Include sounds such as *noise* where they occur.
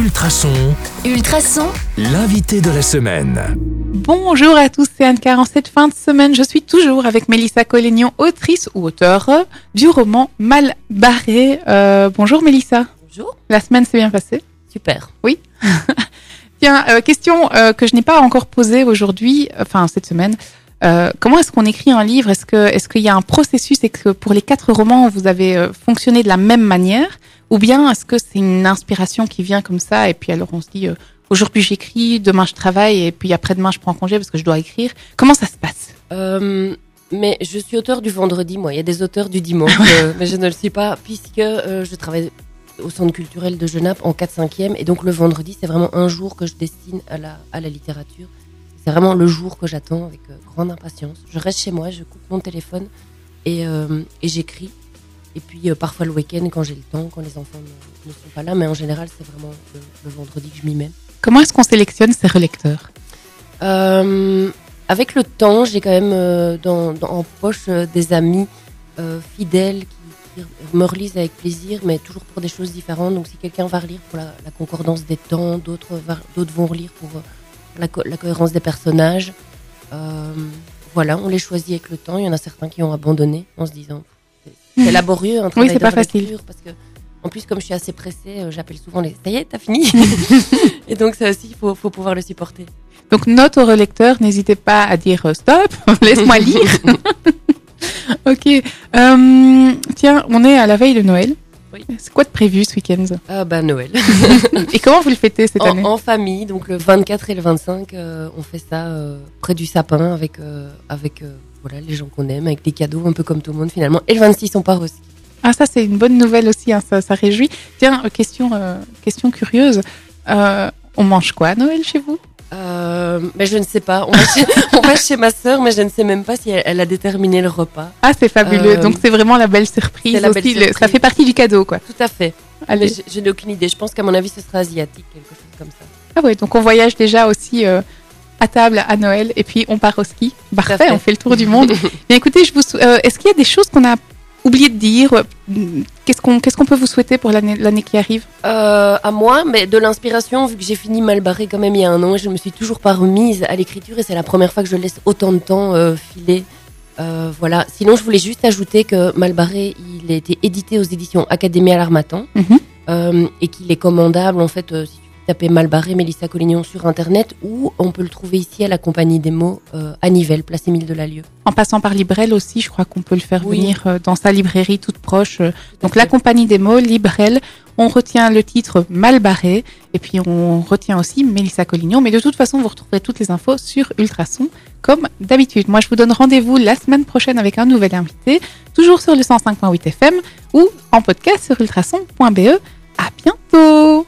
Ultrason, Ultrason, l'invité de la semaine. Bonjour à tous, c'est Anne-Car. En cette fin de semaine, je suis toujours avec Mélissa Collignon, autrice ou auteure du roman Mal barré. Euh, bonjour Mélissa. Bonjour. La semaine s'est bien passée Super. Tiens, *laughs* euh, question euh, que je n'ai pas encore posée aujourd'hui, enfin cette semaine. Euh, comment est-ce qu'on écrit un livre? Est-ce que est-ce qu'il y a un processus? Est-ce que pour les quatre romans vous avez euh, fonctionné de la même manière, ou bien est-ce que c'est une inspiration qui vient comme ça et puis alors on se dit euh, aujourd'hui j'écris, demain je travaille et puis après-demain je prends congé parce que je dois écrire. Comment ça se passe? Euh, mais je suis auteur du vendredi, moi. Il y a des auteurs du dimanche, *laughs* euh, mais je ne le suis pas, puisque euh, je travaille au centre culturel de Genappe en 4-5e. Et donc le vendredi, c'est vraiment un jour que je destine à la, à la littérature. C'est vraiment le jour que j'attends avec euh, grande impatience. Je reste chez moi, je coupe mon téléphone et, euh, et j'écris. Et puis euh, parfois le week-end quand j'ai le temps, quand les enfants ne, ne sont pas là. Mais en général, c'est vraiment le, le vendredi que je m'y mets. Comment est-ce qu'on sélectionne ses relecteurs? Euh, avec le temps, j'ai quand même euh, dans, dans- en poche des amis fidèles qui, qui me relisent avec plaisir, mais toujours pour des choses différentes. Donc si quelqu'un va relire pour la, la concordance des temps, d'autres vont relire pour la, co- la cohérence des personnages. Euh, voilà, on les choisit avec le temps. Il y en a certains qui ont abandonné en se disant c'est- c'est laborieux un travail c'est de pas facile. parce que en plus comme je suis assez pressée, euh, j'appelle souvent les ça y est, t'as fini. *laughs* Et donc ça aussi, il faut, faut pouvoir le supporter. Donc note au relecteur, n'hésitez pas à dire euh, stop, *laughs* laisse-moi lire. *laughs* ok. Euh, tiens, on est à la veille de Noël. Oui. C'est quoi de prévu ce week-end Ah bah Noël. *laughs* Et comment vous le fêtez cette en, année en famille, donc le 24 et le 25, euh, on fait ça euh, près du sapin avec, euh, avec voilà, les gens qu'on aime, avec des cadeaux, un peu comme tout le monde finalement. Et le 26, on part aussi. Ah ça c'est une bonne nouvelle aussi, hein, ça, ça réjouit. Tiens, question, question curieuse. On mange quoi à Noël chez vous? Euh, mais je ne sais pas. On va chez, *laughs* on va chez ma sœur, mais je ne sais même pas si elle, elle a déterminé le repas. Ah c'est fabuleux. Euh, Donc c'est vraiment la belle surprise belle aussi. le- ça fait partie du cadeau quoi. Tout à fait. Allez. je, je n'ai aucune idée. Je pense qu'à mon avis, ce sera asiatique, quelque chose comme ça. Ah ouais, donc on voyage déjà aussi euh, à table à Noël et puis on part au ski. Parfait, fait. on fait le tour du monde. *laughs* Bien écoutez, je vous euh, est-ce qu'il y a des choses qu'on a oublié de dire Qu'est-ce qu'on peut vous souhaiter pour l'année l'année qui arrive? Euh, à moi, mais de l'inspiration, vu que j'ai fini mal barré quand même il y a un an, je me suis toujours pas remise à l'écriture et c'est la première fois que je laisse autant de temps euh, filer. Euh, voilà. Sinon, je voulais juste ajouter que Malbarré, il a été édité aux éditions Académie à l'Armatan Mhm. et qu'il est commandable en fait si tu tapes Malbarré Mélissa Collignon sur internet ou on peut le trouver ici à la Compagnie des mots euh, à Nivelles, place Émile de la Lieu. En passant par Librel aussi, je crois qu'on peut le faire Oui. venir euh, dans sa librairie toute proche. euh. Donc la compagnie des mots, Librel, on retient le titre Mal barré et puis on retient aussi Mélissa Collignon. Mais de toute façon, vous retrouverez toutes les infos sur Ultrason comme d'habitude. Moi, je vous donne rendez-vous la semaine prochaine avec un nouvel invité, toujours sur le 105.8 FM ou en podcast sur ultrason.be. À bientôt